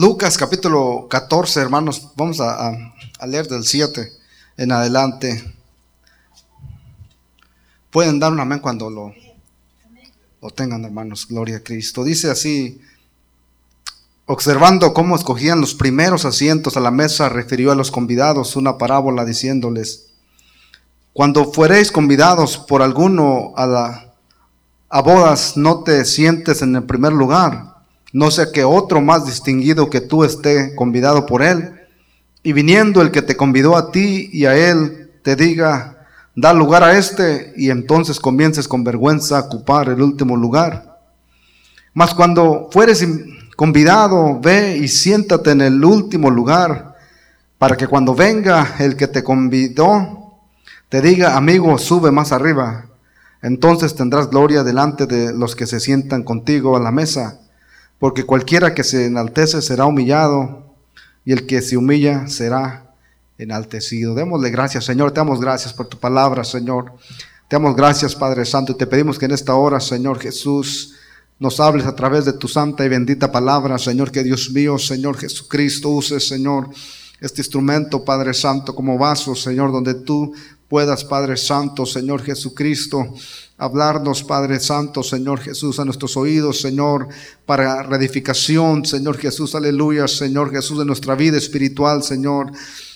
Lucas capítulo 14, hermanos, vamos a, leer del 7 en adelante. Pueden dar un amén cuando lo, lo tengan, hermanos. Gloria a Cristo. Dice así, observando cómo escogían los primeros asientos a la mesa, refirió a los convidados una parábola diciéndoles, cuando fuereis convidados por alguno a, la, a bodas, no te sientes en el primer lugar, no sea que otro más distinguido que tú esté convidado por él, y viniendo el que te convidó a ti y a él, te diga, da lugar a este y entonces comiences con vergüenza a ocupar el último lugar. Mas cuando fueres convidado, ve y siéntate en el último lugar, para que cuando venga el que te convidó, te diga, amigo, sube más arriba. Entonces tendrás gloria delante de los que se sientan contigo a la mesa, porque cualquiera que se enaltece será humillado, y el que se humilla será enaltecido. Démosle gracias, Señor. Te damos gracias por tu palabra, Señor. Te damos gracias, Padre Santo. Y te pedimos que en esta hora, Señor Jesús, nos hables a través de tu santa y bendita palabra, Señor. Que Dios mío, Señor Jesucristo, use, Señor, este instrumento, Padre Santo, como vaso, Señor, donde tú puedas, Padre Santo, Señor Jesucristo, hablarnos, Padre Santo, Señor Jesús, a nuestros oídos, Señor, para reedificación, Señor Jesús, aleluya, Señor Jesús, de nuestra vida espiritual, Señor.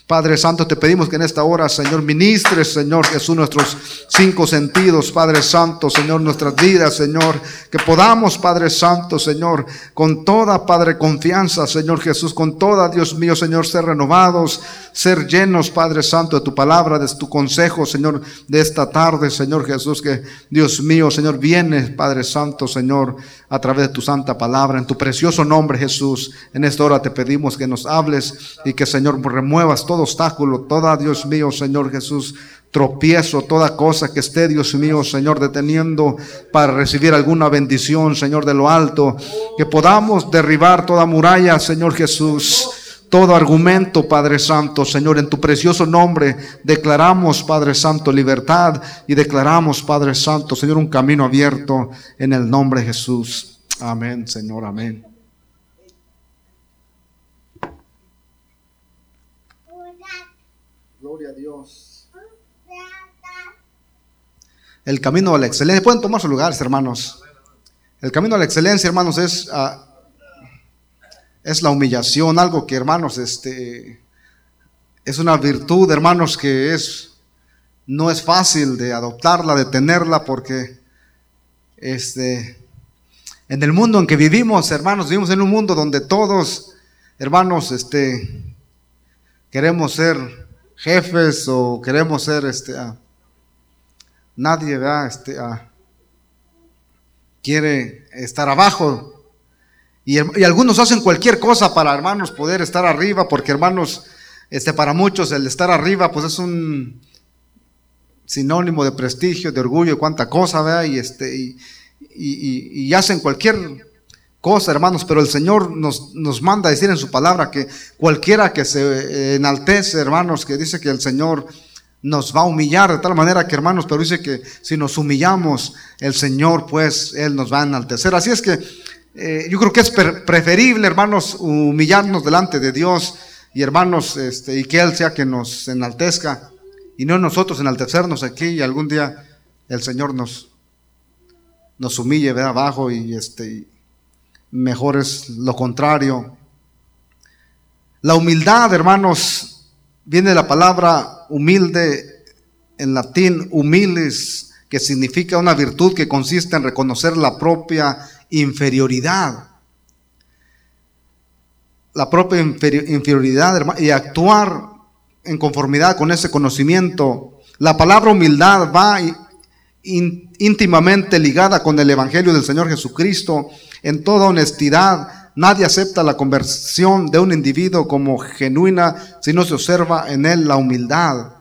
Padre Santo, te pedimos que en esta hora, Señor, ministres, Señor Jesús, nuestros cinco sentidos, Padre Santo, Señor, nuestras vidas, Señor, que podamos, Padre Santo, Señor, con toda, Padre, confianza, Señor Jesús, con toda, Dios mío, Señor, ser renovados, ser llenos, Padre Santo, de tu palabra, de tu consejo, Señor, de esta tarde, Señor Jesús, que Dios mío, Señor, viene, Padre Santo, Señor, a través de tu santa palabra, en tu precioso nombre, Jesús. En esta hora te pedimos que nos hables y que, Señor, remuevas todo obstáculo, toda, Dios mío, Señor Jesús, tropiezo, toda cosa que esté, Dios mío, Señor, deteniendo para recibir alguna bendición, Señor, de lo alto, que podamos derribar toda muralla, Señor Jesús todo argumento, Padre Santo, Señor, en tu precioso nombre declaramos, Padre Santo, libertad y declaramos, Padre Santo, Señor, un camino abierto en el nombre de Jesús. Amén, Señor, amén. Gloria a Dios. El camino a la excelencia. Pueden tomar sus lugares, hermanos. El camino a la excelencia, hermanos, es, uh, es la humillación, algo que, hermanos, este, es una virtud, hermanos, que es, no es fácil de adoptarla, de tenerla, porque, este, en el mundo en que vivimos, hermanos, vivimos en un mundo donde todos, hermanos, este, queremos ser jefes o queremos ser, este, nadie, Este, ah, quiere estar abajo. Y, algunos hacen cualquier cosa para, hermanos, poder estar arriba, porque, hermanos, este, para muchos el estar arriba, pues es un sinónimo de prestigio, de orgullo, cuánta cosa, ¿verdad? Y, este, y, hacen cualquier cosa, hermanos, pero el Señor nos, nos manda a decir en su palabra que cualquiera que se enaltece, hermanos, que dice que el Señor nos va a humillar de tal manera que, hermanos, pero dice que si nos humillamos, el Señor, pues, Él nos va a enaltecer. Así es que eh, yo creo que es preferible, hermanos, humillarnos delante de Dios y, hermanos, este, y que Él sea que nos enaltezca y no nosotros enaltecernos aquí y algún día el Señor nos, nos humille de abajo y, este, mejor es lo contrario. La humildad, hermanos, viene de la palabra humilde en latín, humilis, que significa una virtud que consiste en reconocer la propia inferioridad. La propia inferioridad y actuar en conformidad con ese conocimiento. La palabra humildad va íntimamente ligada con el Evangelio del Señor Jesucristo en toda honestidad. Nadie acepta la conversión de un individuo como genuina si no se observa en él la humildad.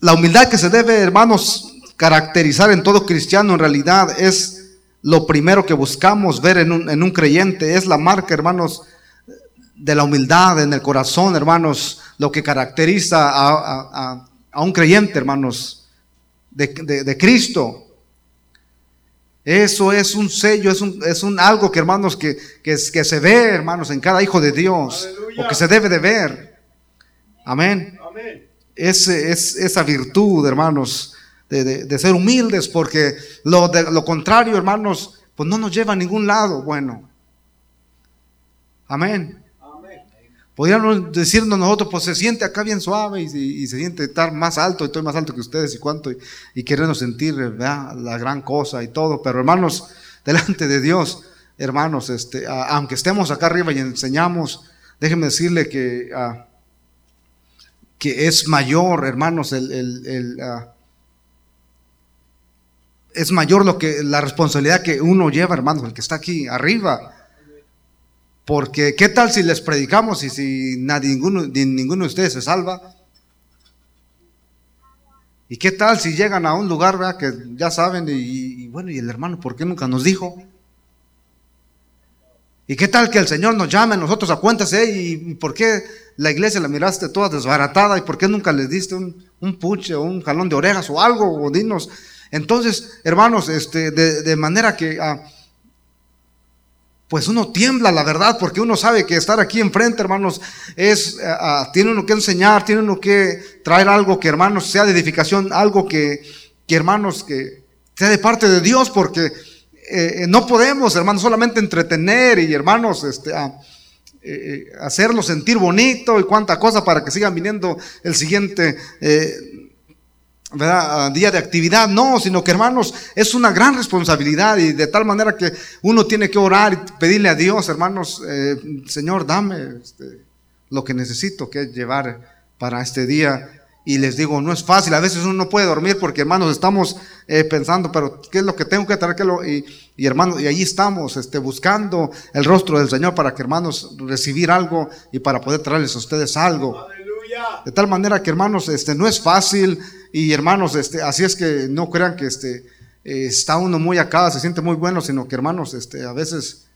La humildad que se debe, hermanos, caracterizar en todo cristiano en realidad es lo primero que buscamos ver en un, creyente. Es la marca, hermanos, de la humildad en el corazón, hermanos, lo que caracteriza a, un creyente, hermanos, de, de Cristo. Eso es un sello, es un, es un algo que hermanos que, que, que, se ve, hermanos, en cada hijo de Dios, o que se debe de ver. Amén. Amén. Es, es, esa virtud, hermanos, de, de, ser humildes, porque lo, de, lo contrario, hermanos, pues no nos lleva a ningún lado bueno. Amén. Podríamos decirnos nosotros, pues se siente acá bien suave y, se siente estar más alto, y estoy más alto que ustedes y cuánto, y, y sentir la gran cosa y todo. Pero hermanos, delante de Dios, hermanos, este, aunque estemos acá arriba y enseñamos, déjenme decirle que, que es mayor, hermanos, el, el, es mayor lo que la responsabilidad que uno lleva, hermanos, el que está aquí arriba porque qué tal si les predicamos y si nadie, ninguno, ninguno de ustedes se salva. ¿Y qué tal si llegan a un lugar que ya saben y, bueno, y el hermano, ¿por qué nunca nos dijo? ¿Y qué tal que el Señor nos llame a nosotros a cuentas, y, por qué la iglesia la miraste toda desbaratada y por qué nunca les diste un, puche o un jalón de orejas o algo? O dinos. Entonces, hermanos, este, de, manera que... Ah, pues uno tiembla, la verdad, porque uno sabe que estar aquí enfrente, hermanos, es, eh, ah, tiene uno que enseñar, tiene uno que traer algo que, hermanos, sea de edificación, algo que, que hermanos, que sea de parte de Dios, porque eh, no podemos, hermanos, solamente entretener y, hermanos, este, ah, eh, sentir bonito y cuánta cosa para que sigan viniendo el siguiente ¿verdad? día de actividad, no, sino que hermanos, es una gran responsabilidad y de tal manera que uno tiene que orar y pedirle a Dios, hermanos, eh, Señor, dame este, lo que necesito que llevar para este día. Y les digo, no es fácil, a veces uno no puede dormir porque hermanos estamos eh, pensando, pero ¿qué es lo que tengo que traer? Y, y, hermanos, y allí estamos este, buscando el rostro del Señor para que hermanos recibir algo y para poder traerles a ustedes algo. De tal manera que hermanos, este, no es fácil. Y hermanos, este, así es que no crean que este, eh, está uno muy acá, se siente muy bueno, sino que hermanos, este, a veces,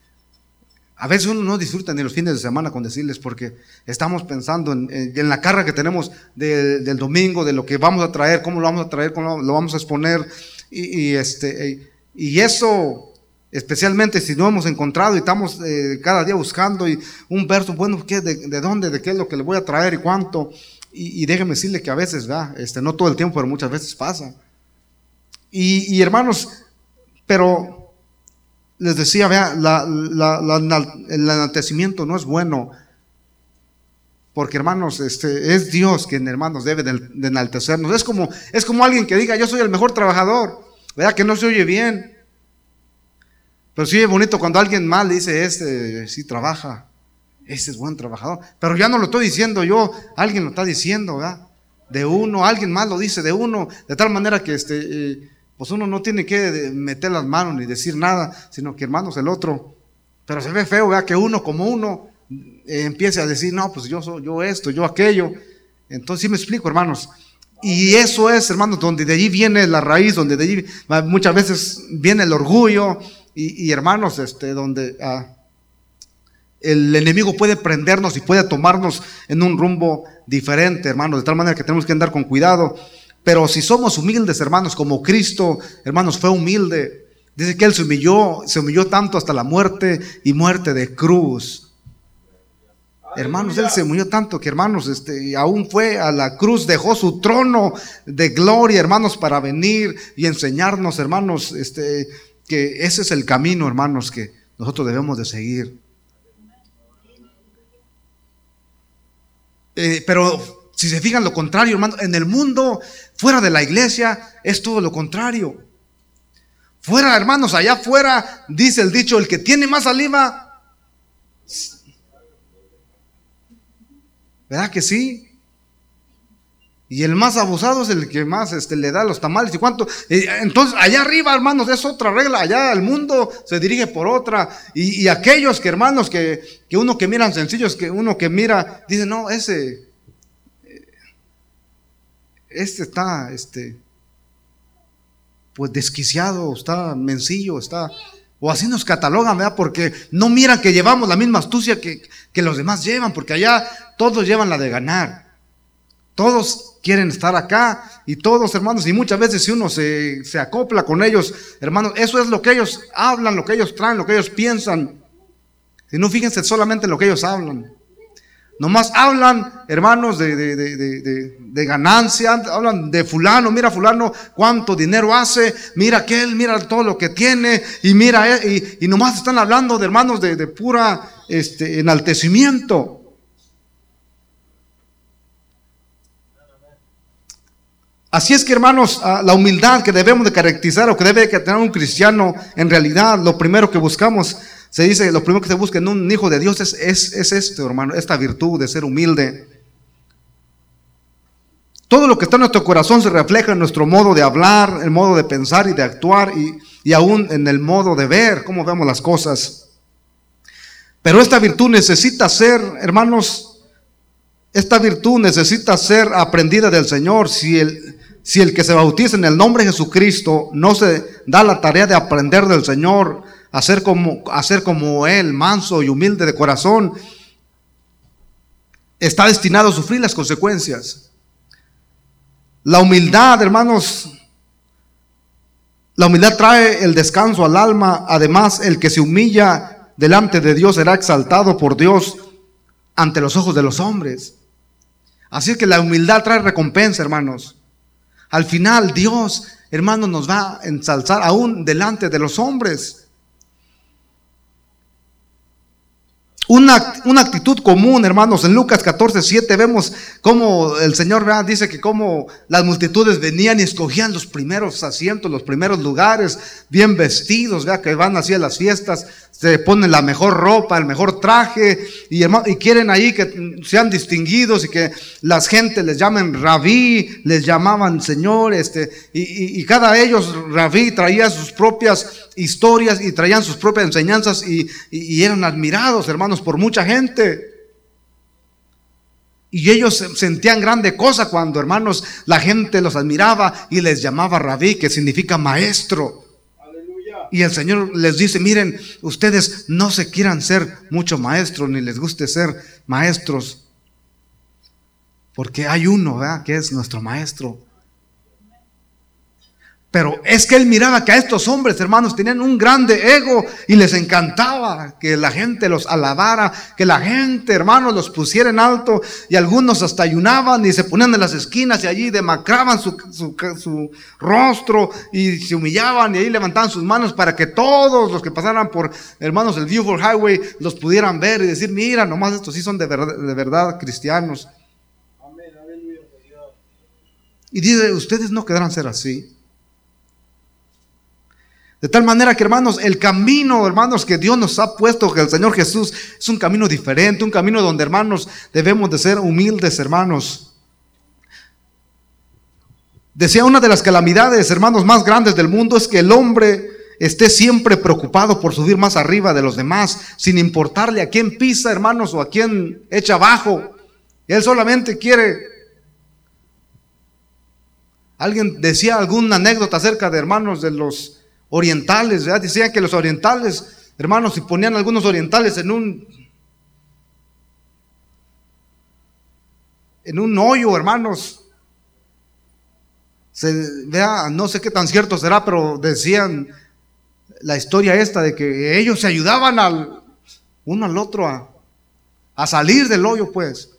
a veces uno no disfruta ni los fines de semana con decirles porque estamos pensando en, la carga que tenemos del domingo, de lo que vamos a traer, cómo lo vamos a traer, cómo lo vamos a exponer. Y, este, y eso especialmente si no hemos encontrado y estamos eh, cada día buscando y un verso, bueno, ¿qué, de, de, dónde, de qué es lo que le voy a traer y cuánto? Y, déjeme decirle que a veces, ¿verdad? Este, no todo el tiempo, pero muchas veces pasa. Y, hermanos, pero les decía, vea, el enaltecimiento no es bueno. Porque hermanos, este, es Dios quien hermanos debe de, de enaltecernos. Es como, es como alguien que diga, yo soy el mejor trabajador. ¿Verdad? Que no se oye bien. Pero sí es bonito cuando alguien mal dice, este sí trabaja, este es buen trabajador. Pero ya no lo estoy diciendo yo, alguien lo está diciendo, ¿verdad? De uno, alguien más lo dice de uno, de tal manera que este, eh, pues uno no tiene que meter las manos ni decir nada, sino que hermanos el otro. Pero se ve feo, ¿verdad? Que uno como uno eh, empiece a decir, no, pues yo soy yo esto, yo aquello. Entonces sí me explico, hermanos. Y eso es, hermanos, donde de allí viene la raíz, donde de allí muchas veces viene el orgullo, y, hermanos, este, donde ah, el enemigo puede prendernos y puede tomarnos en un rumbo diferente, hermanos, de tal manera que tenemos que andar con cuidado. Pero si somos humildes, hermanos, como Cristo, hermanos, fue humilde. Dice que Él se humilló, se humilló tanto hasta la muerte y muerte de cruz. Hermanos, Él se humilló tanto que, hermanos, este, aún fue a la cruz, dejó su trono de gloria, hermanos, para venir y enseñarnos, hermanos, este, que ese es el camino, hermanos, que nosotros debemos de seguir. Eh, pero si se fijan lo contrario, hermanos, en el mundo, fuera de la iglesia, es todo lo contrario. Fuera, hermanos, allá afuera, dice el dicho, el que tiene más saliva, ¿verdad que sí? Y el más abusado es el que más este, le da los tamales y cuánto. Entonces, allá arriba, hermanos, es otra regla. Allá el mundo se dirige por otra. Y, aquellos que, hermanos, que, que, uno que miran sencillos, que uno que mira, dice, no, ese, este está, este, pues desquiciado, está mencillo, está, o así nos catalogan, ¿verdad? Porque no miran que llevamos la misma astucia que, que los demás llevan, porque allá todos llevan la de ganar. Todos quieren estar acá y todos, hermanos, y muchas veces si uno se, se acopla con ellos, hermanos, eso es lo que ellos hablan, lo que ellos traen, lo que ellos piensan. Si no, fíjense solamente en lo que ellos hablan. Nomás hablan, hermanos, de, de, de, de, ganancia, hablan de fulano, mira fulano cuánto dinero hace, mira aquel, mira todo lo que tiene, y mira, y, y nomás están hablando de hermanos de, pura este, enaltecimiento. Así es que hermanos, ah, la humildad que debemos de caracterizar o que debe tener un cristiano, en realidad lo primero que buscamos se dice, lo primero que se busca en un hijo de Dios es, es, esto, hermano, esta virtud de ser humilde. Todo lo que está en nuestro corazón se refleja en nuestro modo de hablar, el modo de pensar y de actuar y, y aún en el modo de ver cómo vemos las cosas. Pero esta virtud necesita ser, hermanos, esta virtud necesita ser aprendida del Señor. Si el, si el que se bautiza en el nombre de Jesucristo no se da la tarea de aprender del Señor, hacer como, hacer como Él, manso y humilde de corazón, está destinado a sufrir las consecuencias. La humildad, hermanos, la humildad trae el descanso al alma. Además, el que se humilla delante de Dios será exaltado por Dios ante los ojos de los hombres. Así que la humildad trae recompensa, hermanos. Al final, Dios, hermanos, nos va a ensalzar aún delante de los hombres. Una, una, actitud común, hermanos. En Lucas 14, 7 vemos cómo el Señor dice que cómo las multitudes venían y escogían los primeros asientos, los primeros lugares, bien vestidos, vea que van así a las fiestas, se ponen la mejor ropa, el mejor traje, y, y quieren ahí que sean distinguidos y que las gente les llamen rabí, les llamaban Señor, este, y, y, cada ellos, rabí, traía sus propias historias y traían sus propias enseñanzas y, y eran admirados, hermanos, por mucha gente. Y ellos sentían grande cosa cuando, hermanos, la gente los admiraba y les llamaba rabí, que significa maestro. Y el Señor les dice, miren, ustedes no se quieran ser mucho maestros, ni les guste ser maestros, porque hay uno, ¿verdad? Que es nuestro maestro. Pero es que él miraba que a estos hombres, hermanos, tenían un grande ego y les encantaba que la gente los alabara, que la gente, hermanos, los pusiera en alto y algunos hasta ayunaban y se ponían en las esquinas y allí demacraban su, su, rostro y se humillaban y ahí levantaban sus manos para que todos los que pasaran por, hermanos, el Beaufort Highway los pudieran ver y decir, mira, nomás estos sí son de verdad, de verdad cristianos. Y dice, ustedes no quedarán ser así. De tal manera que, hermanos, el camino, hermanos, que Dios nos ha puesto, que el Señor Jesús, es un camino diferente, un camino donde, hermanos, debemos de ser humildes, hermanos. Decía una de las calamidades, hermanos, más grandes del mundo es que el hombre esté siempre preocupado por subir más arriba de los demás, sin importarle a quién pisa, hermanos, o a quién echa abajo. Él solamente quiere... Alguien decía alguna anécdota acerca de hermanos de los orientales, ¿verdad? Decían que los orientales, hermanos, si ponían algunos orientales en un en un hoyo, hermanos, se vea, no sé qué tan cierto será, pero decían la historia esta de que ellos se ayudaban al uno al otro a, a salir del hoyo, pues.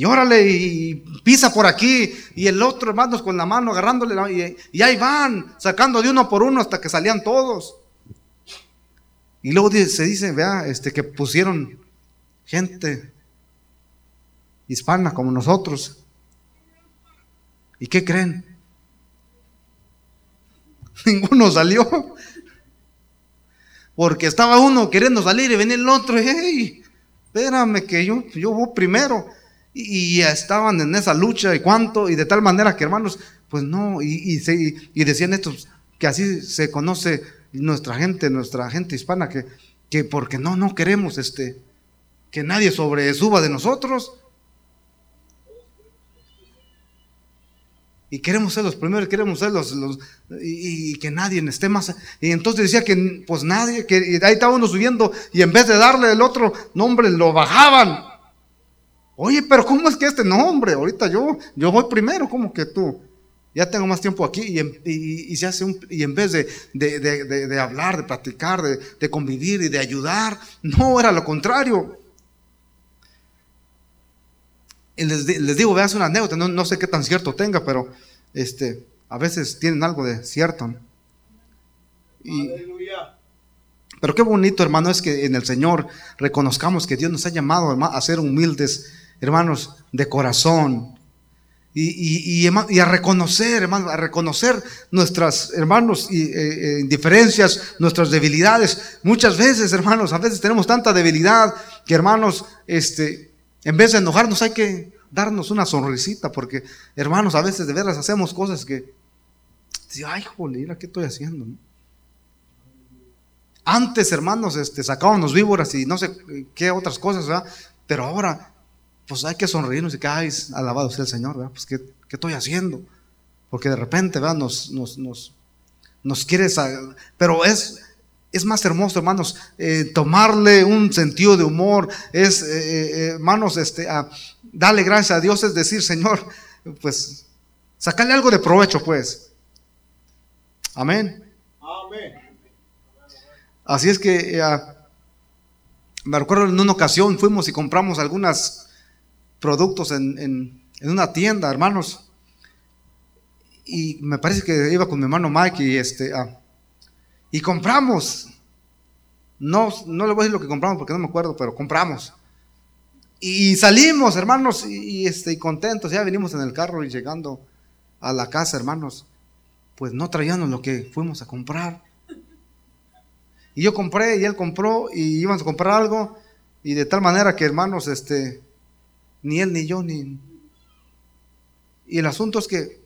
Y órale, y pisa por aquí, y el otro, hermanos, con la mano agarrándole, y, ahí van, sacando de uno por uno hasta que salían todos. Y luego se dice, vea, este, que pusieron gente hispana como nosotros. ¿Y qué creen? Ninguno salió. Porque estaba uno queriendo salir y venía el otro, hey, espérame que yo, yo voy primero y, estaban en esa lucha y cuánto, y de tal manera que hermanos, pues no, y, y, decían estos, que así se conoce nuestra gente, nuestra gente hispana, que, que porque no, no queremos este, que nadie sobresuba de nosotros. Y queremos ser los primeros, queremos ser los, y, que nadie esté más. Y entonces decía que pues nadie, que ahí estaba uno subiendo y en vez de darle el otro nombre lo bajaban. Oye, pero ¿cómo es que este nombre? Ahorita yo, yo voy primero, ¿cómo que tú? Ya tengo más tiempo aquí y, en, se hace un, y en vez de, de, hablar, de platicar, de, convivir y de ayudar, no, era lo contrario. Y les, les, digo, veas una anécdota, no, no, sé qué tan cierto tenga, pero este, a veces tienen algo de cierto. pero qué bonito, hermano, es que en el Señor reconozcamos que Dios nos ha llamado a ser humildes, hermanos, de corazón y, a reconocer, hermanos, a reconocer nuestras, hermanos, y, eh, eh, indiferencias, nuestras debilidades. Muchas veces, hermanos, a veces tenemos tanta debilidad que, hermanos, este, en vez de enojarnos hay que darnos una sonrisita, porque, hermanos, a veces de veras hacemos cosas que, ay, joder, ¿qué estoy haciendo? Antes, hermanos, este, sacábamos víboras y no sé qué otras cosas, ¿verdad? Pero ahora pues hay que sonreírnos y que, ay, alabado sea el Señor, ¿verdad? Pues, ¿qué, ¿qué, estoy haciendo? Porque de repente, ¿verdad? Nos, nos, nos, nos quieres, pero es, es más hermoso, hermanos, eh, tomarle un sentido de humor, es, eh, eh, hermanos, este, darle gracias a Dios, es decir, Señor, pues, sacarle algo de provecho, pues. Amén. Amén. Así es que, me recuerdo en una ocasión fuimos y compramos algunas productos en, una tienda, hermanos. Y me parece que iba con mi hermano Mike y este ah, y compramos. No, no le voy a decir lo que compramos porque no me acuerdo, pero compramos. Y salimos, hermanos, y, este, y contentos. Ya venimos en el carro y llegando a la casa, hermanos. Pues no traíamos lo que fuimos a comprar. Y yo compré y él compró y íbamos a comprar algo. Y de tal manera que, hermanos, este, ni él ni yo, ni... Y el asunto es que,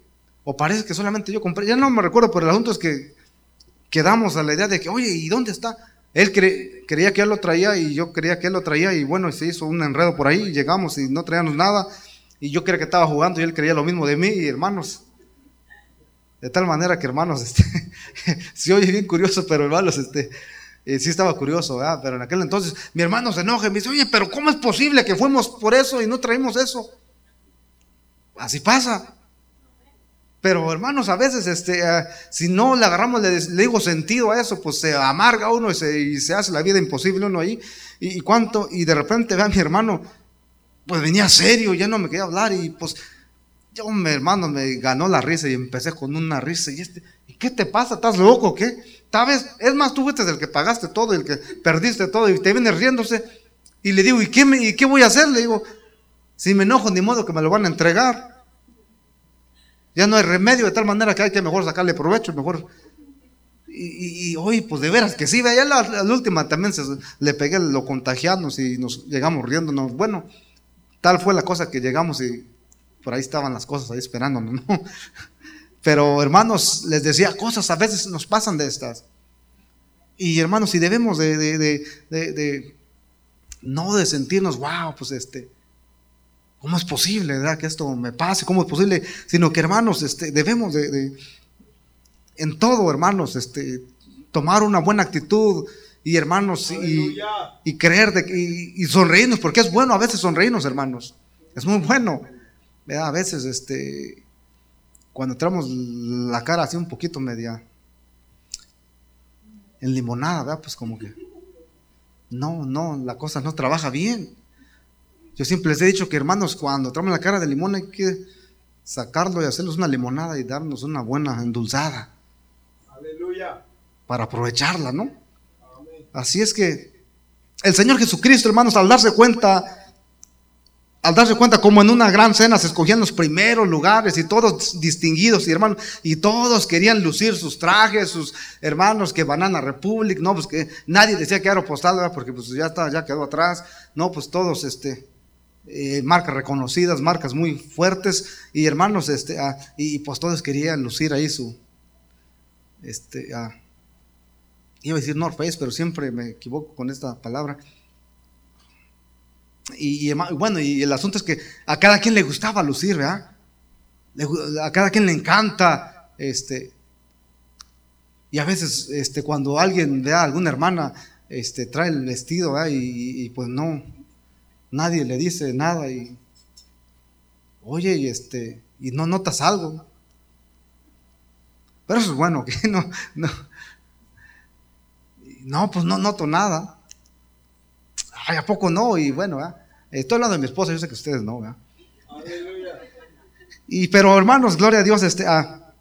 o parece que solamente yo compré, ya no me recuerdo, pero el asunto es que quedamos a la idea de que, oye, ¿y dónde está? Él creía que él lo traía y yo creía que él lo traía y bueno, se hizo un enredo por ahí, llegamos y no traíamos nada y yo creía que estaba jugando y él creía lo mismo de mí y hermanos. De tal manera que hermanos, este, se oye bien curioso, pero hermanos, este, eh, sí estaba curioso, pero en aquel entonces mi hermano se enoja y me dice, oye, pero ¿cómo es posible que fuimos por eso y no traímos eso? Así pasa. Pero hermanos, a veces este, eh, si no le agarramos, le, digo sentido a eso, pues se amarga uno y se, hace la vida imposible uno ahí. Y, cuánto, y de repente ve a mi hermano, pues venía serio, ya no me quería hablar y pues yo, mi hermano, me ganó la risa y empecé con una risa. Y este, ¿y qué te pasa? ¿Estás loco qué? ¿Sabes? Es más, tú fuiste el que pagaste todo, el que perdiste todo y te vienes riéndose. Y le digo, ¿y qué, ¿y qué voy a hacer? Le digo, si me enojo, ni modo que me lo van a entregar. Ya no hay remedio de tal manera que hay que mejor sacarle provecho, mejor. Y, hoy, pues de veras que sí, ya la, última también se, le pegué lo contagiarnos y nos llegamos riéndonos. Bueno, tal fue la cosa que llegamos y por ahí estaban las cosas ahí esperándonos, ¿no? Pero hermanos, les decía, cosas a veces nos pasan de estas. Y hermanos, si debemos de, de, no de sentirnos, wow, pues este, ¿cómo es posible, verdad, que esto me pase? ¿Cómo es posible? Sino que hermanos, este, debemos de, en todo, hermanos, este, tomar una buena actitud y hermanos, y, y, creer de, y, y sonreírnos, porque es bueno a veces sonreírnos, hermanos. Es muy bueno. A veces, este, cuando entramos la cara así un poquito media en limonada, ¿verdad? Pues como que, no, no, la cosa no trabaja bien. Yo siempre les he dicho que hermanos, cuando traemos la cara de limón hay que sacarlo y hacerles una limonada y darnos una buena endulzada. Aleluya. Para aprovecharla, ¿no? Así es que el Señor Jesucristo, hermanos, al darse cuenta al darse cuenta como en una gran cena se escogían los primeros lugares y todos distinguidos y hermanos, y todos querían lucir sus trajes, sus hermanos que Banana Republic, no, pues que nadie decía que Aeropostal, porque pues ya está, ya quedó atrás, no, pues todos, este, eh, marcas reconocidas, marcas muy fuertes, y hermanos, este, ah, y, pues todos querían lucir ahí su, este, ah, iba a decir North Face, pero siempre me equivoco con esta palabra, y, bueno, y el asunto es que a cada quien le gustaba lucir, ¿verdad? A cada quien le encanta, este, y a veces, este, cuando alguien ve a alguna hermana, este, trae el vestido, ¿verdad? Y, pues no, nadie le dice nada y oye, y este, y no notas algo. Pero eso es bueno, que no, no, no, pues no noto nada. Ay, ¿a poco no? Y bueno, estoy hablando de mi esposa, yo sé que ustedes no. Y pero hermanos, gloria a Dios, este, ah,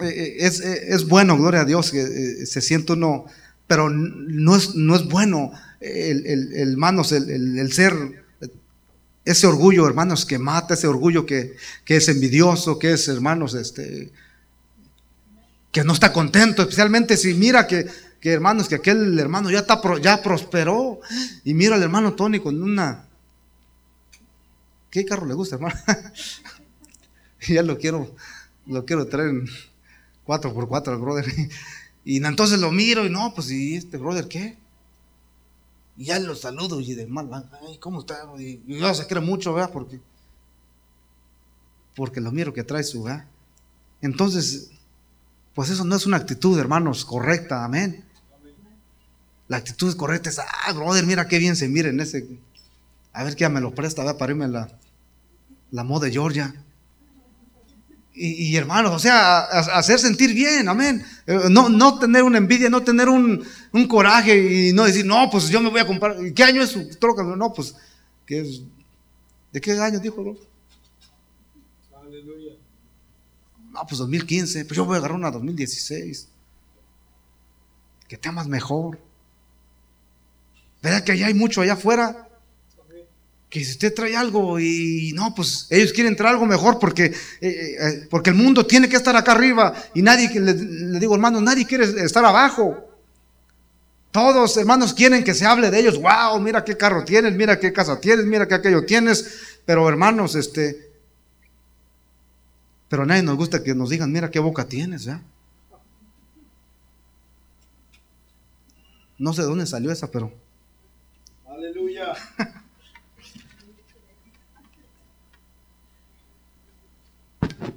eh, eh, es, eh, es, bueno, gloria a Dios, que se siente uno, pero no es, no es bueno, el, el, el hermanos, el, el, ser, ese orgullo, hermanos, que mata, ese orgullo que, que es envidioso, que es, hermanos, este, que no está contento, especialmente si mira que que hermanos, que aquel hermano ya, está, ya prosperó. Y mira al hermano Tony con una... ¿Qué carro le gusta, hermano? ya lo quiero, lo quiero traer en 4x4 al brother. Y entonces lo miro y no, pues, ¿y este brother qué? Y ya lo saludo y de mal, ay, ¿cómo está? Y, yo se quiere mucho, ¿verdad? Porque, porque lo miro que trae su, ¿verdad? Entonces, pues eso no es una actitud, hermanos, correcta, amén. La actitud correcta es, ah, brother, mira qué bien se mira en ese. A ver qué me lo presta, va para irme la, la moda de Georgia. Y, y, hermanos, o sea, hacer sentir bien, amén. Eh, no, no tener una envidia, no tener un, un, coraje y no decir, no, pues yo me voy a comprar. ¿Qué año es su troca? No, pues, ¿qué es? ¿de qué año dijo, bro? Aleluya. No, pues 2015, pues yo voy a agarrar una 2016. Que te amas mejor. ¿Verdad que allá hay mucho allá afuera? Que si usted trae algo y no, pues ellos quieren traer algo mejor porque, eh, eh, porque el mundo tiene que estar acá arriba y nadie, le, le digo hermano, nadie quiere estar abajo. Todos, hermanos, quieren que se hable de ellos. Wow, mira qué carro tienes, mira qué casa tienes, mira qué aquello tienes. Pero hermanos, este, pero a nadie nos gusta que nos digan, mira qué boca tienes, ¿ya? No sé de dónde salió esa, pero Aleluya.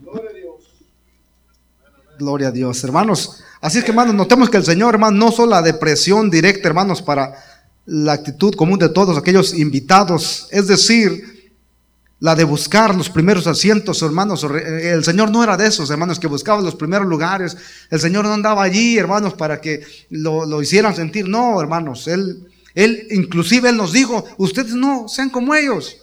Gloria a Dios. Gloria a Dios, hermanos. Así es que, hermanos, notemos que el Señor, hermanos, no solo la depresión directa, hermanos, para la actitud común de todos aquellos invitados, es decir, la de buscar los primeros asientos, hermanos. El Señor no era de esos, hermanos, que buscaban los primeros lugares. El Señor no andaba allí, hermanos, para que lo, lo hicieran sentir. No, hermanos, Él él, inclusive Él nos dijo, ustedes no, sean como ellos,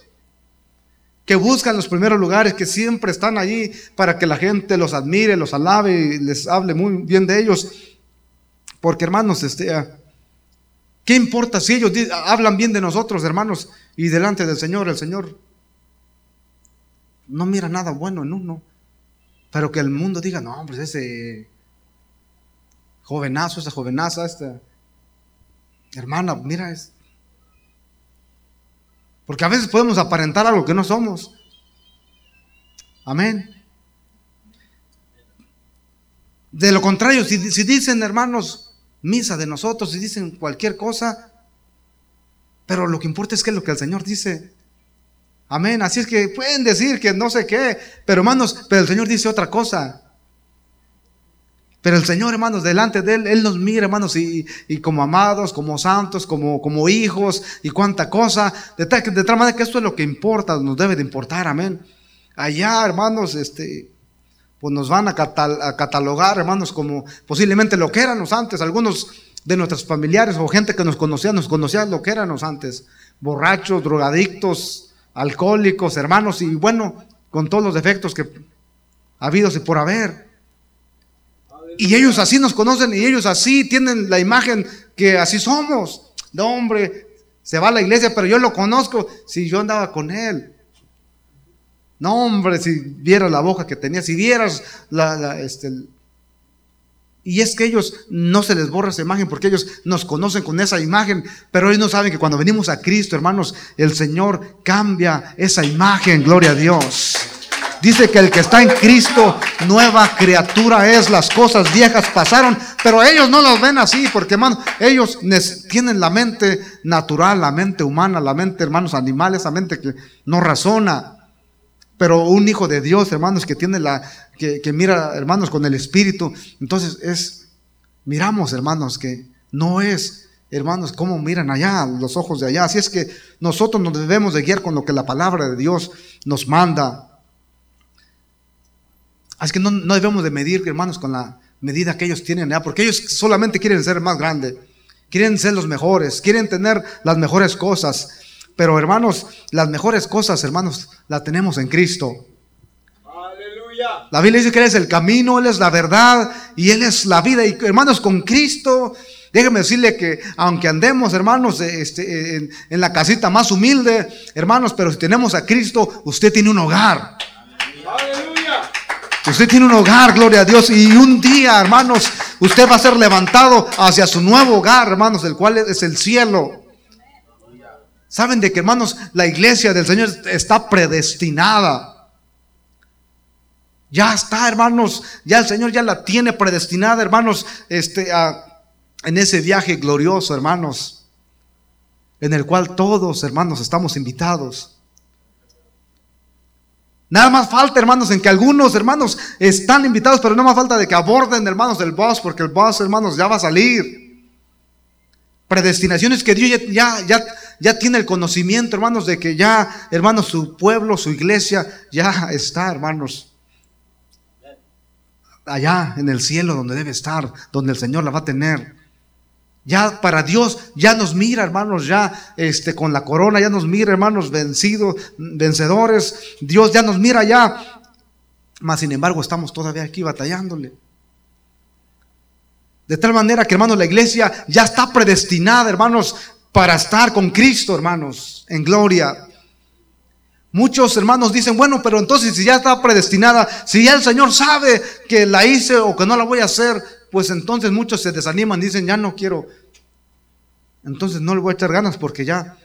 que buscan los primeros lugares, que siempre están allí para que la gente los admire, los alabe y les hable muy bien de ellos. Porque hermanos, este, ah, ¿qué importa si ellos hablan bien de nosotros, hermanos, y delante del Señor, el Señor no mira nada bueno en uno? Pero que el mundo diga, no, pues ese jovenazo, esa jovenaza, esta Hermana, mira, es. Porque a veces podemos aparentar algo que no somos. Amén. De lo contrario, si, dicen, hermanos, misa de nosotros, si dicen cualquier cosa, pero lo que importa es que lo que el Señor dice. Amén. Así es que pueden decir que no sé qué, pero hermanos, pero el Señor dice otra cosa. Pero el Señor, hermanos, delante de Él, Él nos mira, hermanos, y, como amados, como santos, como, como hijos, y cuánta cosa. De tal, de tal manera que esto es lo que importa, nos debe de importar, amén. Allá, hermanos, este, pues nos van a, catalogar, hermanos, como posiblemente lo que éramos antes. Algunos de nuestros familiares o gente que nos conocía, nos conocía lo que éramos antes. Borrachos, drogadictos, alcohólicos, hermanos, y bueno, con todos los defectos que ha habido y por haber. Y ellos así nos conocen y ellos así tienen la imagen que así somos. No, hombre, se va a la iglesia, pero yo lo conozco si yo andaba con él. No, hombre, si vieras la boca que tenía, si vieras la, este, y es que ellos no se les borra esa imagen porque ellos nos conocen con esa imagen, pero ellos no saben que cuando venimos a Cristo, hermanos, el Señor cambia esa imagen, gloria a Dios. Dice que el que está en Cristo, nueva criatura es. Las cosas viejas pasaron, pero ellos no las ven así, porque hermano, ellos tienen la mente natural, la mente humana, la mente, hermanos, animales, la mente que no razona. Pero un hijo de Dios, hermanos, que tiene la, que, que mira, hermanos, con el Espíritu, entonces es, miramos, hermanos, que no es hermanos, cómo miran allá, los ojos de allá. Así es que nosotros nos debemos de guiar con lo que la palabra de Dios nos manda. Así que no, no debemos de medir, hermanos, con la medida que ellos tienen, porque ellos solamente quieren ser más grandes, quieren ser los mejores, quieren tener las mejores cosas. Pero hermanos, las mejores cosas, hermanos, las tenemos en Cristo. Aleluya. La Biblia dice que Él es el camino, Él es la verdad y Él es la vida. Y hermanos, con Cristo, déjeme decirle que aunque andemos, hermanos, este, en, en la casita más humilde, hermanos, pero si tenemos a Cristo, usted tiene un hogar. Usted tiene un hogar, gloria a Dios. Y un día, hermanos, usted va a ser levantado hacia su nuevo hogar, hermanos, el cual es el cielo. Saben de que, hermanos, la iglesia del Señor está predestinada. Ya está, hermanos. Ya el Señor ya la tiene predestinada, hermanos, este, en ese viaje glorioso, hermanos, en el cual todos, hermanos, estamos invitados. Nada más falta, hermanos, en que algunos hermanos están invitados, pero no más falta de que aborden, hermanos, del boss, porque el boss, hermanos, ya va a salir. Predestinaciones que Dios ya, ya, ya, tiene el conocimiento, hermanos, de que ya, hermanos, su pueblo, su iglesia, ya está, hermanos, allá en el cielo donde debe estar, donde el Señor la va a tener. Ya para Dios ya nos mira, hermanos, ya este con la corona ya nos mira, hermanos, vencidos, vencedores. Dios ya nos mira ya. Mas sin embargo, estamos todavía aquí batallándole. De tal manera que, hermanos, la iglesia ya está predestinada, hermanos, para estar con Cristo, hermanos, en gloria. Muchos hermanos dicen, bueno, pero entonces si ya está predestinada, si ya el Señor sabe que la hice o que no la voy a hacer, pues entonces muchos se desaniman, dicen, ya no quiero. Entonces no le voy a echar ganas porque ya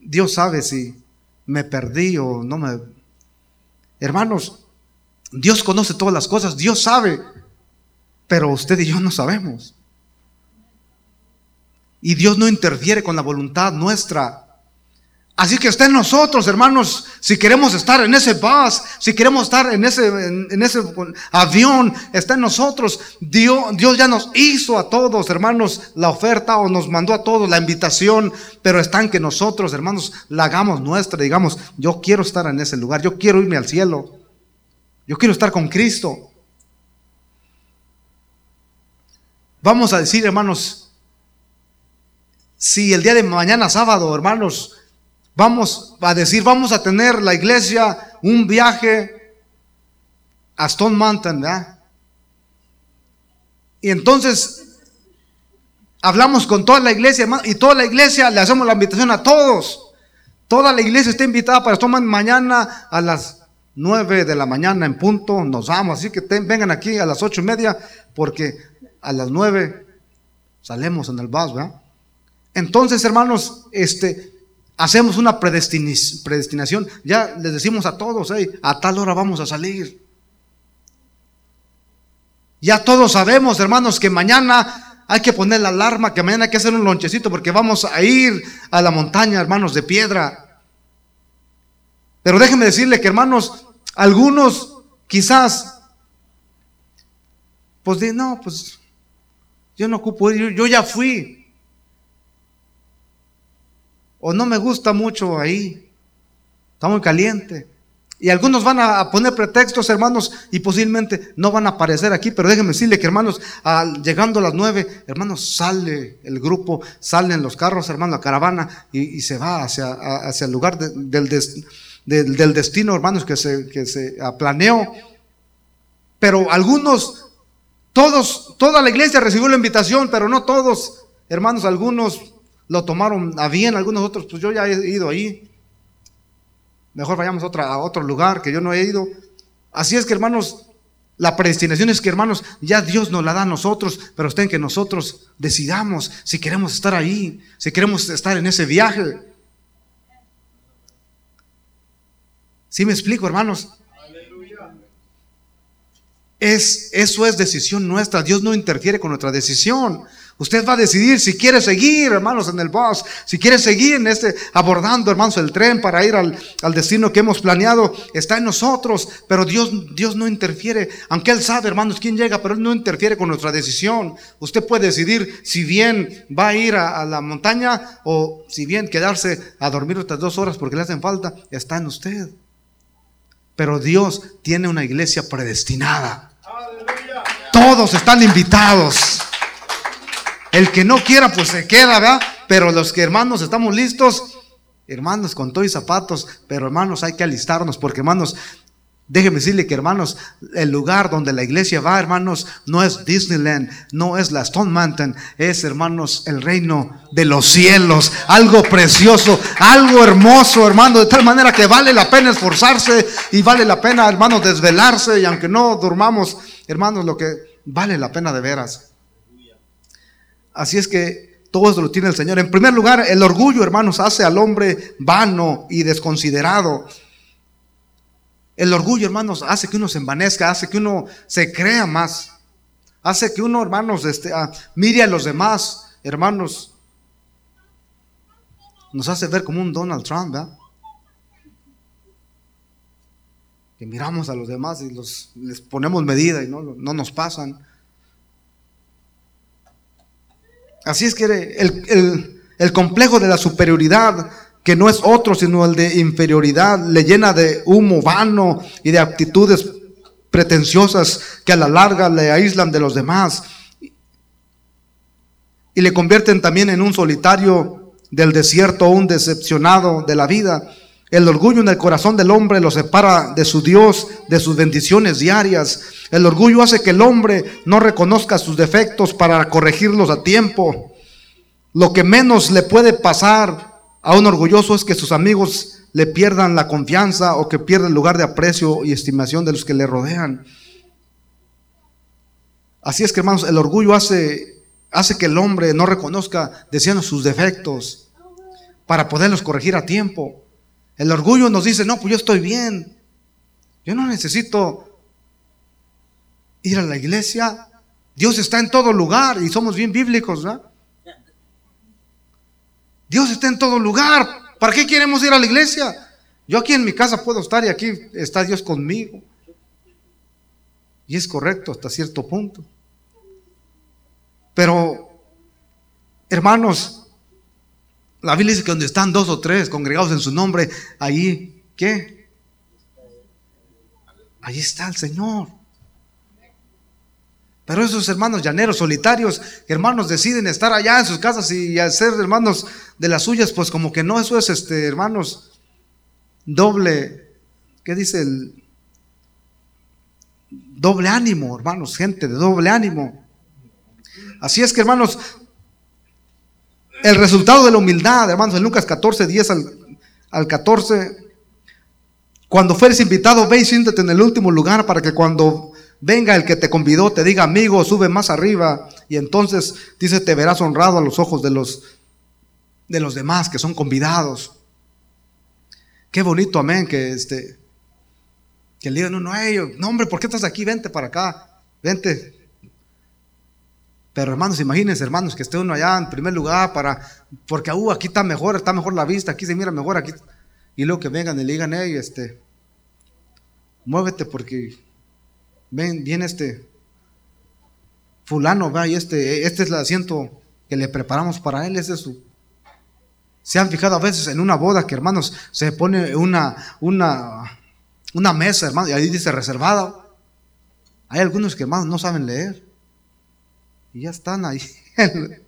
Dios sabe si me perdí o no me... Hermanos, Dios conoce todas las cosas, Dios sabe, pero usted y yo no sabemos. Y Dios no interfiere con la voluntad nuestra. Así que está en nosotros, hermanos, si queremos estar en ese bus, si queremos estar en ese, avión, está en nosotros. Dios, Dios ya nos hizo a todos, hermanos, la oferta o nos mandó a todos la invitación, pero está en que nosotros, hermanos, la hagamos nuestra, digamos, yo quiero estar en ese lugar, yo quiero irme al cielo, yo quiero estar con Cristo. Vamos a decir, hermanos, si el día de mañana sábado, hermanos, Vamos a decir, vamos a tener la iglesia un viaje a Stone Mountain, ¿verdad? Y entonces hablamos con toda la iglesia y toda la iglesia le hacemos la invitación a todos. Toda la iglesia está invitada para Stone Mountain mañana a las 9 de la mañana en punto. Nos vamos, así que vengan aquí a las ocho y media porque a las 9 salemos en el bus, ¿verdad? Entonces, hermanos, este, hacemos una predestinación, ya les decimos a todos, a tal hora vamos a salir. Ya todos sabemos, hermanos, que mañana hay que poner la alarma, que mañana hay que hacer un lonchecito porque vamos a ir a la montaña, hermanos, de piedra. Pero déjenme decirle que, hermanos, algunos quizás, pues no, pues yo no ocupo yo ya fui o no me gusta mucho ahí, está muy caliente. Y algunos van a poner pretextos, hermanos, y posiblemente no van a aparecer aquí, pero déjenme decirle que, hermanos, llegando a las nueve, hermanos, sale el grupo, salen los carros, hermanos, la caravana, y, se va hacia, hacia el lugar del, del, destino, hermanos, que se, que se planeó. Pero algunos, todos, toda la iglesia recibió la invitación, pero no todos, hermanos, algunos lo tomaron a bien, algunos otros, pues yo ya he ido ahí. Mejor vayamos a, otra, otro lugar que yo no he ido. Así es que hermanos, la predestinación es que hermanos, ya Dios nos la da a nosotros, pero está en que nosotros decidamos si queremos estar ahí, si queremos estar en ese viaje. ¿Sí me explico, hermanos? Es, eso es decisión nuestra. Dios no interfiere con nuestra decisión. Usted va a decidir si quiere seguir, hermanos, en el bus, si quiere seguir en este, abordando, hermanos, el tren para ir al, destino que hemos planeado. Está en nosotros, pero Dios, Dios no interfiere. Aunque Él sabe, hermanos, quién llega, pero Él no interfiere con nuestra decisión. Usted puede decidir si bien va a ir a, a la montaña o si bien quedarse a dormir otras dos horas porque le hacen falta. Está en usted. Pero Dios tiene una iglesia predestinada. Todos están invitados. El que no quiera, pues se queda, ¿verdad? Pero los que hermanos estamos listos, hermanos, con todo y zapatos, pero hermanos, hay que alistarnos, porque hermanos, Déjeme decirle que hermanos, el lugar donde la iglesia va, hermanos, no es Disneyland, no es la Stone Mountain, es, hermanos, el reino de los cielos, algo precioso, algo hermoso, hermano, de tal manera que vale la pena esforzarse y vale la pena, hermanos, desvelarse y aunque no durmamos, hermanos, lo que vale la pena de veras. Así es que todo eso lo tiene el Señor. En primer lugar, el orgullo, hermanos, hace al hombre vano y desconsiderado. El orgullo, hermanos, hace que uno se envanezca, hace que uno se crea más. Hace que uno, hermanos, este, ah, mire a los demás, hermanos. Nos hace ver como un Donald Trump, ¿verdad? Que miramos a los demás y les ponemos medida y no nos pasan. Así es que el, el, complejo de la superioridad que no es otro sino el de inferioridad, le llena de humo vano y de actitudes pretenciosas que a la larga le aíslan de los demás y le convierten también en un solitario del desierto, un decepcionado de la vida. El orgullo en el corazón del hombre lo separa de su Dios, de sus bendiciones diarias. El orgullo hace que el hombre no reconozca sus defectos para corregirlos a tiempo. Lo que menos le puede pasar a un orgulloso es que sus amigos le pierdan la confianza o que pierda el lugar de aprecio y estimación de los que le rodean. Así es que, hermanos, el orgullo hace, hace que el hombre no reconozca, decían sus defectos para poderlos corregir a tiempo. El orgullo nos dice, no, pues yo estoy bien. Yo no necesito ir a la iglesia. Dios está en todo lugar y somos bien bíblicos. Dios está en todo lugar. ¿Para qué queremos ir a la iglesia? Yo aquí en mi casa puedo estar y aquí está Dios conmigo. Y es correcto hasta cierto punto. Pero, hermanos, la Biblia dice que donde están dos o tres congregados en su nombre, ahí, ¿qué? Ahí está el Señor. Pero esos hermanos llaneros, solitarios, hermanos deciden estar allá en sus casas y hacer hermanos de las suyas, pues como que no, eso es este, hermanos, doble, ¿qué dice el? Doble ánimo, hermanos, gente de doble ánimo. Así es que, hermanos, el resultado de la humildad, hermanos, en Lucas 14, 10 al, al 14, cuando fueres invitado, ve y siéntate en el último lugar para que cuando venga el que te convidó, te diga, amigo, sube más arriba. Y entonces dice, te verás honrado a los ojos de los, de los demás que son convidados. Qué bonito, amén, que este, que le digan, no, no, no, hombre, ¿por qué estás aquí? Vente para acá, vente. Pero hermanos, imagínense, hermanos, que esté uno allá en primer lugar para, porque uh, aquí está mejor, está mejor la vista, aquí se mira mejor, aquí. Y luego que vengan y le digan, hey, este, muévete porque ven, viene este fulano, va, y este, este es el asiento que le preparamos para él, ese es su. Se han fijado a veces en una boda que, hermanos, se pone una, una, una mesa, hermanos, y ahí dice reservada. Hay algunos que, hermanos, no saben leer. Y ya están ahí.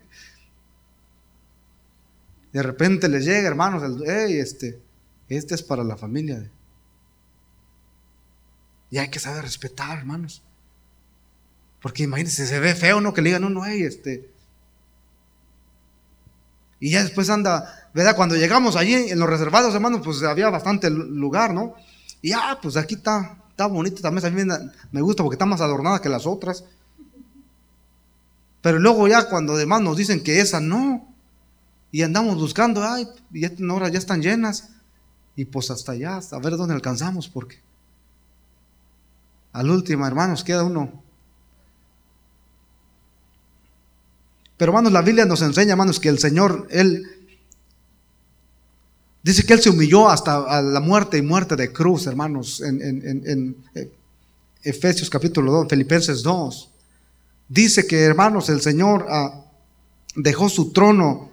De repente les llega, hermanos, el, este, este es para la familia. Y hay que saber respetar, hermanos. Porque imagínense, se ve feo, ¿no? Que le digan, no, no, hey, este. Y ya después anda, ¿verdad? Cuando llegamos allí en los reservados, hermanos, pues había bastante lugar, ¿no? Y ah, pues aquí está, está bonito también, mí me gusta porque está más adornada que las otras. Pero luego ya cuando además nos dicen que esa no, y andamos buscando, ay, y ya, ya están llenas, y pues hasta allá, a ver dónde alcanzamos, porque al último, hermanos, queda uno. Pero hermanos, la Biblia nos enseña, hermanos, que el Señor, Él dice que Él se humilló hasta la muerte y muerte de cruz, hermanos, en, en eh, Efesios capítulo 2, Filipenses 2. Dice que, hermanos, el Señor ah, dejó su trono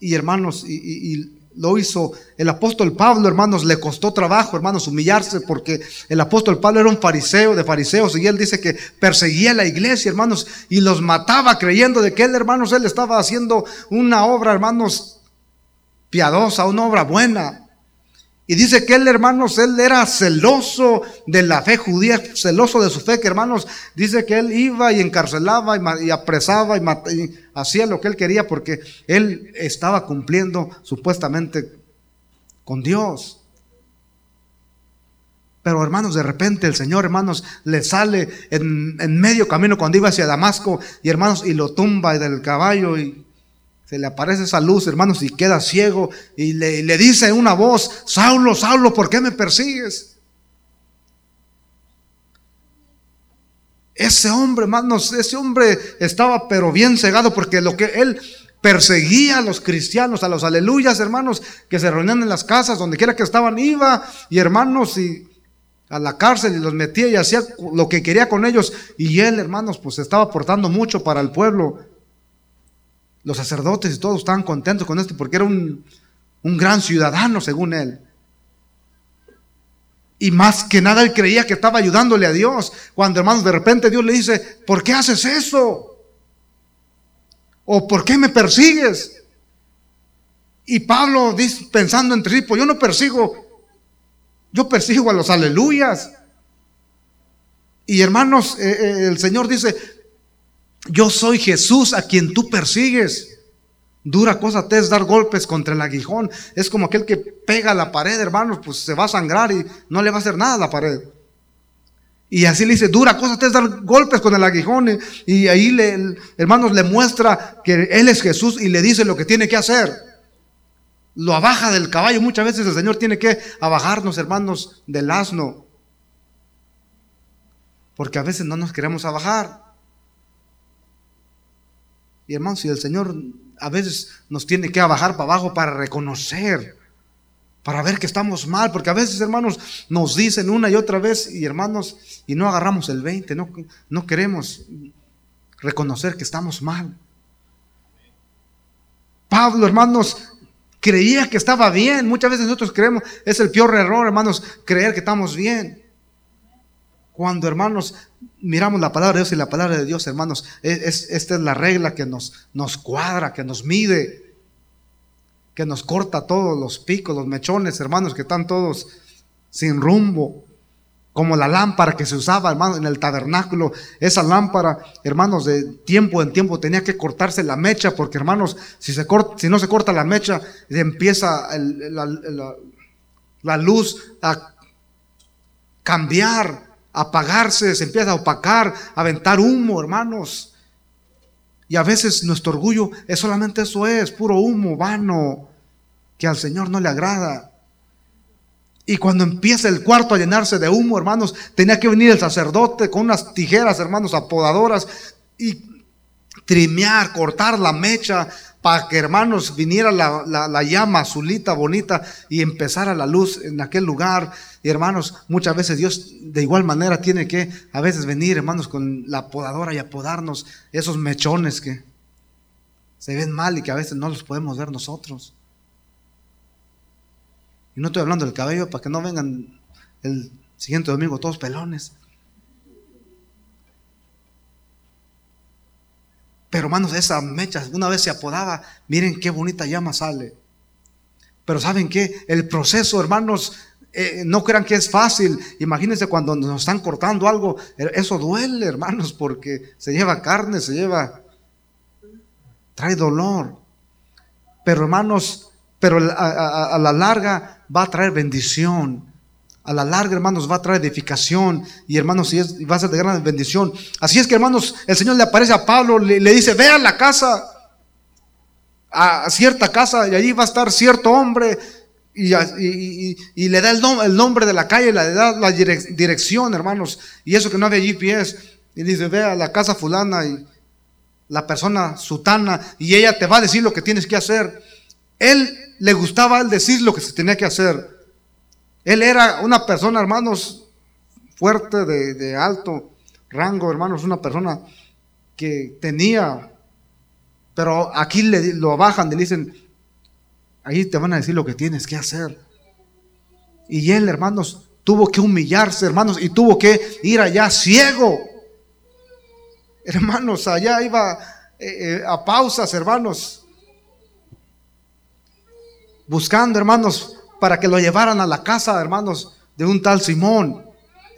y, hermanos, y, lo hizo el apóstol Pablo, hermanos, le costó trabajo, hermanos, humillarse porque el apóstol Pablo era un fariseo de fariseos y él dice que perseguía la iglesia, hermanos, y los mataba creyendo de que él, hermanos, él estaba haciendo una obra, hermanos, piadosa, una obra buena. Y dice que él, hermanos, él era celoso de la fe judía, celoso de su fe, que hermanos, dice que él iba y encarcelaba y, apresaba y, hacía lo que él quería porque él estaba cumpliendo supuestamente con Dios. Pero hermanos, de repente el Señor, hermanos, le sale en, en medio camino cuando iba hacia Damasco y hermanos, y lo tumba del caballo y se le aparece esa luz, hermanos, y queda ciego y le, le dice una voz, Saulo, Saulo, ¿por qué me persigues? Ese hombre, hermanos, ese hombre estaba pero bien cegado porque lo que él perseguía a los cristianos, a los aleluyas, hermanos, que se reunían en las casas, donde quiera que estaban, iba y hermanos, y a la cárcel y los metía y hacía lo que quería con ellos. Y él, hermanos, pues estaba aportando mucho para el pueblo. Los sacerdotes y todos estaban contentos con esto porque era un, gran ciudadano según él. Y más que nada él creía que estaba ayudándole a Dios. Cuando hermanos de repente Dios le dice, ¿por qué haces eso? ¿O por qué me persigues? Y Pablo dice, pensando entre sí, pues yo no persigo, yo persigo a los aleluyas. Y hermanos, eh, eh, el Señor dice, yo soy Jesús a quien tú persigues. Dura cosa te es dar golpes contra el aguijón. Es como aquel que pega la pared, hermanos, pues se va a sangrar y no le va a hacer nada a la pared. Y así le dice, dura cosa te es dar golpes con el aguijón. Y ahí, le, hermanos, le muestra que Él es Jesús y le dice lo que tiene que hacer. Lo abaja del caballo. Muchas veces el Señor tiene que abajarnos, hermanos, del asno. Porque a veces no nos queremos abajar. Y hermanos, si el Señor a veces nos tiene que bajar para abajo para reconocer, para ver que estamos mal, porque a veces, hermanos, nos dicen una y otra vez, y hermanos, y no agarramos el 20, no, no queremos reconocer que estamos mal. Pablo, hermanos, creía que estaba bien. Muchas veces nosotros creemos, es el peor error, hermanos, creer que estamos bien. Cuando, hermanos, miramos la palabra de Dios y la palabra de Dios, hermanos, es, esta es la regla que nos, cuadra, que nos mide, que nos corta todos los picos, los mechones, hermanos, que están todos sin rumbo. Como la lámpara que se usaba, hermanos, en el tabernáculo. Esa lámpara, hermanos, de tiempo en tiempo tenía que cortarse la mecha, porque, hermanos, si, se si no se corta la mecha, empieza la luz a cambiar apagarse, se empieza a opacar, a aventar humo, hermanos. Y a veces nuestro orgullo es solamente eso es, puro humo vano, que al Señor no le agrada. Y cuando empieza el cuarto a llenarse de humo, hermanos, tenía que venir el sacerdote con unas tijeras, hermanos, apodadoras, y trimear, cortar la mecha, para que hermanos viniera la, llama azulita, bonita y empezara la luz en aquel lugar. Y hermanos, muchas veces Dios de igual manera tiene que a veces venir, hermanos, con la podadora y apodarnos esos mechones que se ven mal y que a veces no los podemos ver nosotros. Y no estoy hablando del cabello para que no vengan el siguiente domingo todos pelones. Pero hermanos, esa mecha una vez se apodaba, miren qué bonita llama sale. Pero ¿saben qué? El proceso, hermanos, eh, no crean que es fácil. Imagínense cuando nos están cortando algo, eh, eso duele, hermanos, porque se lleva carne, se lleva, trae dolor. Pero hermanos, pero a la larga va a traer bendición a la larga, hermanos, va a traer edificación y hermanos, y, va a ser de gran bendición. Así es que, hermanos, el Señor le aparece a Pablo, le, dice, ve a la casa, a cierta casa, y allí va a estar cierto hombre, y, le da el, nombre de la calle, le da la dirección, hermanos, y eso que no había GPS, y dice, ve a la casa fulana, y la persona sutana, y ella te va a decir lo que tienes que hacer. Él le gustaba decir lo que se tenía que hacer. Él era una persona, hermanos, fuerte, de, alto rango, hermanos, una persona que tenía, pero aquí le, lo bajan, le dicen, ahí te van a decir lo que tienes que hacer. Y él, hermanos, tuvo que humillarse, hermanos, y tuvo que ir allá ciego. Hermanos, allá iba eh, eh, a pausas, hermanos, buscando, hermanos, para que lo llevaran a la casa, hermanos, de un tal Simón,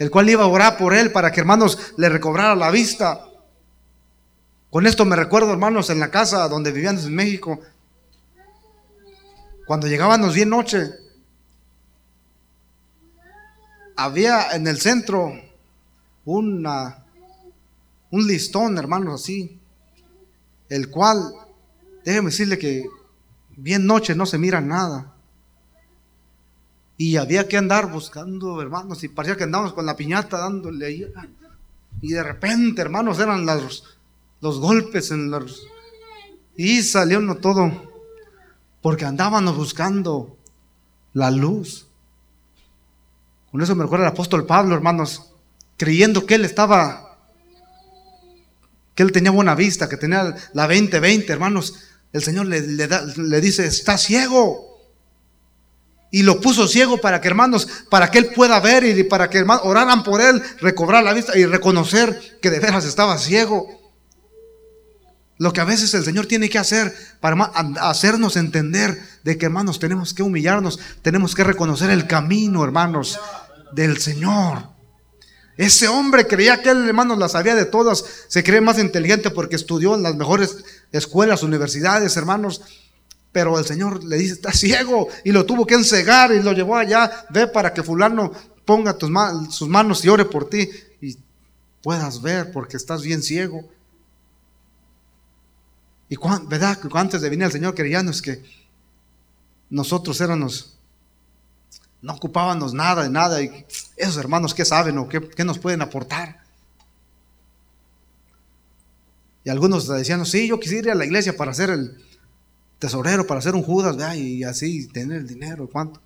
el cual iba a orar por él para que, hermanos, le recobrara la vista. Con esto me recuerdo, hermanos, en la casa donde vivíamos en México, cuando llegábamos bien noche, había en el centro un listón, hermanos, así, el cual, déjeme decirle que bien noche no se mira nada. Y había que andar buscando, hermanos, y parecía que andábamos con la piñata dándole. Y de repente, hermanos, eran los, los golpes en los... Y salió uno todo, porque andábamos buscando la luz. Con eso me recuerda el apóstol Pablo, hermanos, creyendo que él estaba, que él tenía buena vista, que tenía la 20-20, hermanos. El Señor le, le dice, está ciego. Y lo puso ciego para que, hermanos, para que él pueda ver y para que, hermanos, oraran por él, recobrar la vista y reconocer que de veras estaba ciego. Lo que a veces el Señor tiene que hacer para hacernos entender de que, hermanos, tenemos que humillarnos, tenemos que reconocer el camino, hermanos, del Señor. Ese hombre creía que él, hermanos, la sabía de todas, se cree más inteligente porque estudió en las mejores escuelas, universidades, hermanos, pero el Señor le dice, está ciego, y lo tuvo que encegar y lo llevó allá, ve para que fulano ponga sus manos y ore por ti y puedas ver porque estás bien ciego. Y verdad que antes de venir el Señor es que nosotros éramos, no ocupábamos nada de nada, y esos hermanos, ¿qué saben o qué nos pueden aportar? Y algunos decían, sí, yo quisiera ir a la iglesia para hacer el, tesorero para hacer un Judas, y así tener el dinero, ¿cuánto?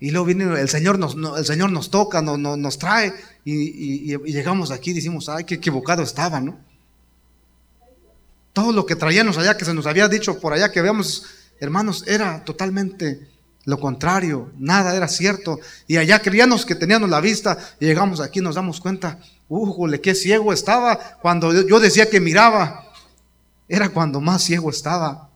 Y luego viene el Señor nos, el Señor nos toca, nos, nos trae y, llegamos aquí y decimos, ay, qué equivocado estaba, ¿no? Todo lo que traíamos allá, que se nos había dicho por allá, que veamos, hermanos, era totalmente lo contrario, nada era cierto. Y allá creíamos que teníamos la vista y llegamos aquí y nos damos cuenta, ¡újole, qué ciego estaba cuando yo decía que miraba! Era cuando más ciego estaba.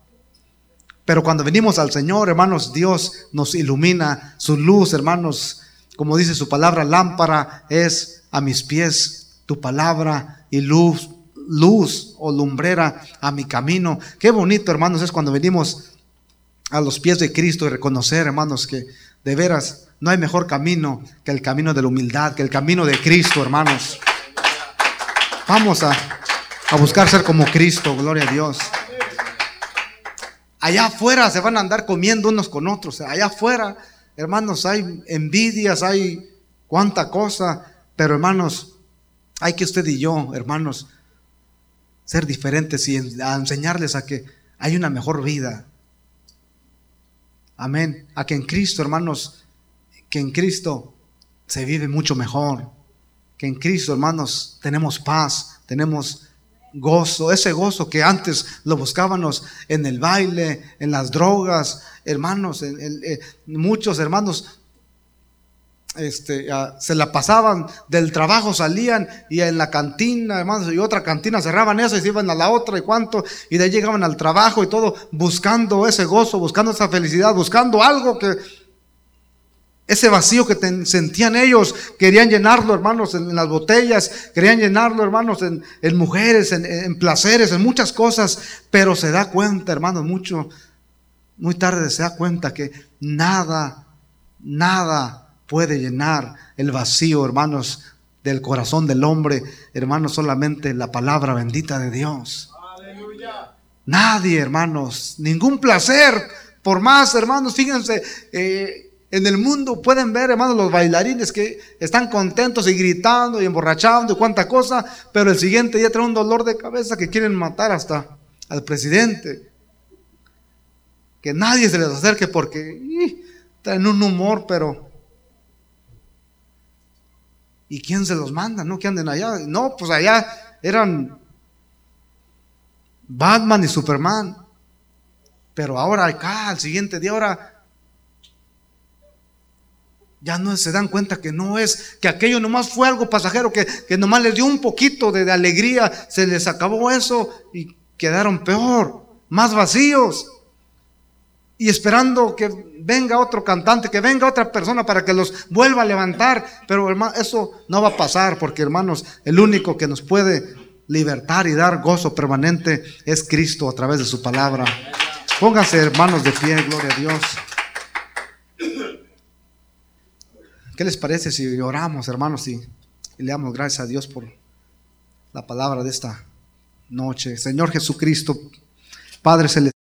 Pero cuando venimos al Señor, hermanos, Dios nos ilumina. Su luz, hermanos, como dice su palabra, lámpara es a mis pies tu palabra y luz, luz o lumbrera a mi camino. Qué bonito, hermanos, es cuando venimos a los pies de Cristo y reconocer, hermanos, que de veras no hay mejor camino que el camino de la humildad, que el camino de Cristo, hermanos. Vamos a a buscar ser como Cristo, gloria a Dios. Allá afuera se van a andar comiendo unos con otros. Allá afuera, hermanos, hay envidias, hay cuánta cosa. Pero hermanos, hay que usted y yo, hermanos, ser diferentes y enseñarles a que hay una mejor vida. Amén. A que en Cristo, hermanos, que en Cristo se vive mucho mejor. Que en Cristo, hermanos, tenemos paz, tenemos gozo, ese gozo que antes lo buscábamos en el baile, en las drogas, hermanos, eh, muchos hermanos este, se la pasaban del trabajo, salían y en la cantina, hermanos, y otra cantina cerraban eso y se iban a la otra y cuánto, y de ahí llegaban al trabajo y todo, buscando ese gozo, buscando esa felicidad, buscando algo que ese vacío que sentían ellos, querían llenarlo, hermanos, en, las botellas, querían llenarlo, hermanos, en, mujeres, en, placeres, en muchas cosas, pero se da cuenta, hermanos, mucho, muy tarde se da cuenta que nada, nada puede llenar el vacío, hermanos, del corazón del hombre, hermanos, solamente la palabra bendita de Dios. Nadie, hermanos, ningún placer, por más, hermanos, fíjense, eh, en el mundo pueden ver, hermanos, los bailarines que están contentos y gritando y emborrachando y cuánta cosa, pero el siguiente día traen un dolor de cabeza que quieren matar hasta al presidente. Que nadie se les acerque porque traen un humor, pero... ¿Y quién se los manda? ¿No? Que anden allá. No, pues allá eran Batman y Superman. Pero ahora acá, al siguiente día, ahora ya no se dan cuenta que no es, que aquello nomás fue algo pasajero, que, que nomás les dio un poquito de, alegría, se les acabó eso y quedaron peor, más vacíos y esperando que venga otro cantante, que venga otra persona para que los vuelva a levantar. Pero hermano, eso no va a pasar porque hermanos, el único que nos puede libertar y dar gozo permanente es Cristo a través de su palabra. Pónganse hermanos de pie, gloria a Dios. ¿Qué les parece si oramos, hermanos, y, y le damos gracias a Dios por la palabra de esta noche? Señor Jesucristo, Padre Celestial.